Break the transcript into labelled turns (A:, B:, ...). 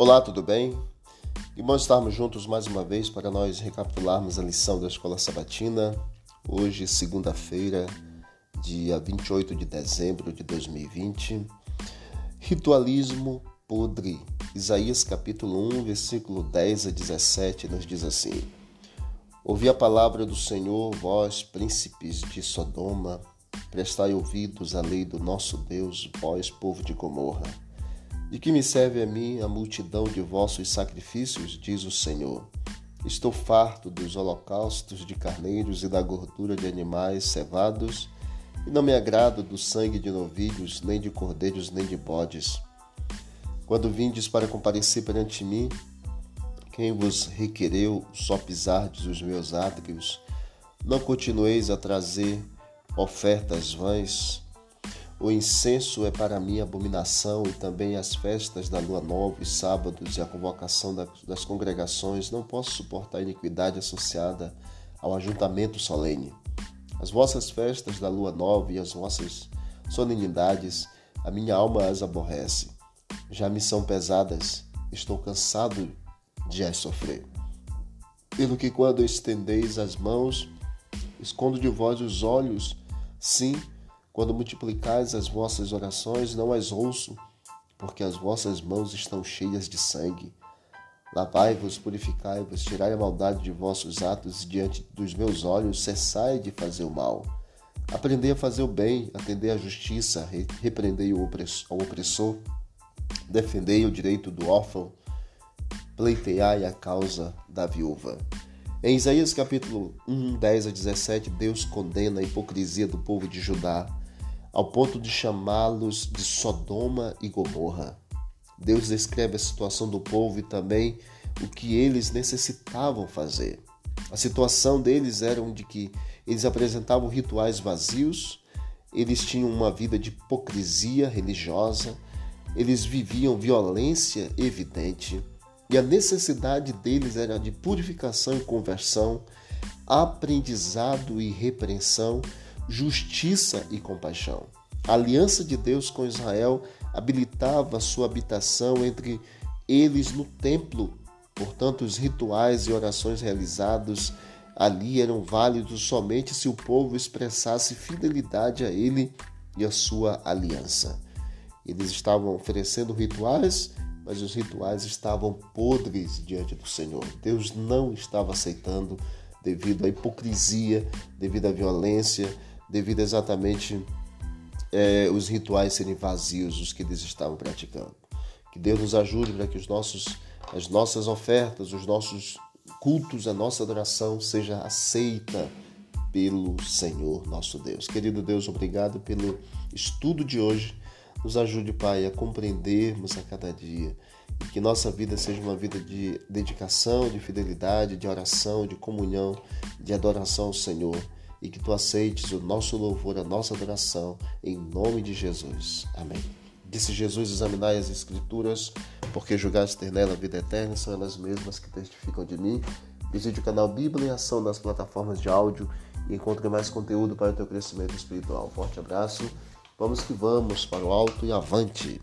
A: Olá, tudo bem? E bom estarmos juntos mais uma vez para nós recapitularmos a lição da Escola Sabatina. Hoje, segunda-feira, dia 28 de dezembro de 2020. Ritualismo podre. Isaías capítulo 1, versículo 10 a 17 nos diz assim: Ouvi a palavra do Senhor, vós, príncipes de Sodoma, prestai ouvidos à lei do nosso Deus, vós, povo de Gomorra. De que me serve a mim a multidão de vossos sacrifícios, diz o Senhor. Estou farto dos holocaustos de carneiros e da gordura de animais cevados, e não me agrado do sangue de novilhos, nem de cordeiros, nem de bodes. Quando vindes para comparecer perante mim, quem vos requereu só pisardes os meus átrios, não continueis a trazer ofertas vãs, o incenso é para mim abominação e também as festas da lua nova, os sábados e a convocação das congregações. Não posso suportar a iniquidade associada ao ajuntamento solene. As vossas festas da lua nova e as vossas solenidades, a minha alma as aborrece. Já me são pesadas, estou cansado de as sofrer. Pelo que quando estendeis as mãos, escondo de vós os olhos, sim, quando multiplicais as vossas orações, não as ouço, porque as vossas mãos estão cheias de sangue. Lavai-vos, purificai-vos, tirai a maldade de vossos atos diante dos meus olhos, cessai de fazer o mal. Aprendei a fazer o bem, atendei à justiça, repreendei o opressor, defendei o direito do órfão, pleiteai a causa da viúva. Em Isaías capítulo 1, 10 a 17, Deus condena a hipocrisia do povo de Judá ao ponto de chamá-los de Sodoma e Gomorra. Deus descreve a situação do povo e também o que eles necessitavam fazer. A situação deles era de que eles apresentavam rituais vazios, eles tinham uma vida de hipocrisia religiosa, eles viviam violência evidente e a necessidade deles era de purificação e conversão, aprendizado e repreensão justiça e compaixão. A aliança de Deus com Israel habilitava sua habitação entre eles no templo. Portanto, os rituais e orações realizados ali eram válidos somente se o povo expressasse fidelidade a ele e a sua aliança. Eles estavam oferecendo rituais, mas os rituais estavam podres diante do Senhor. Deus não estava aceitando devido à hipocrisia, devido à violência, devido exatamente é, os rituais serem vazios, os que eles estavam praticando. Que Deus nos ajude para que os nossos, as nossas ofertas, os nossos cultos, a nossa adoração seja aceita pelo Senhor nosso Deus. Querido Deus, obrigado pelo estudo de hoje. Nos ajude, Pai, a compreendermos a cada dia e que nossa vida seja uma vida de dedicação, de fidelidade, de oração, de comunhão, de adoração ao Senhor e que tu aceites o nosso louvor, a nossa adoração, em nome de Jesus. Amém. Disse Jesus: examinai as Escrituras, porque julgaste ter nela a vida eterna, são elas mesmas que testificam de mim. Visite o canal Bíblia em Ação nas plataformas de áudio e encontre mais conteúdo para o teu crescimento espiritual. Forte abraço, vamos que vamos para o alto e avante.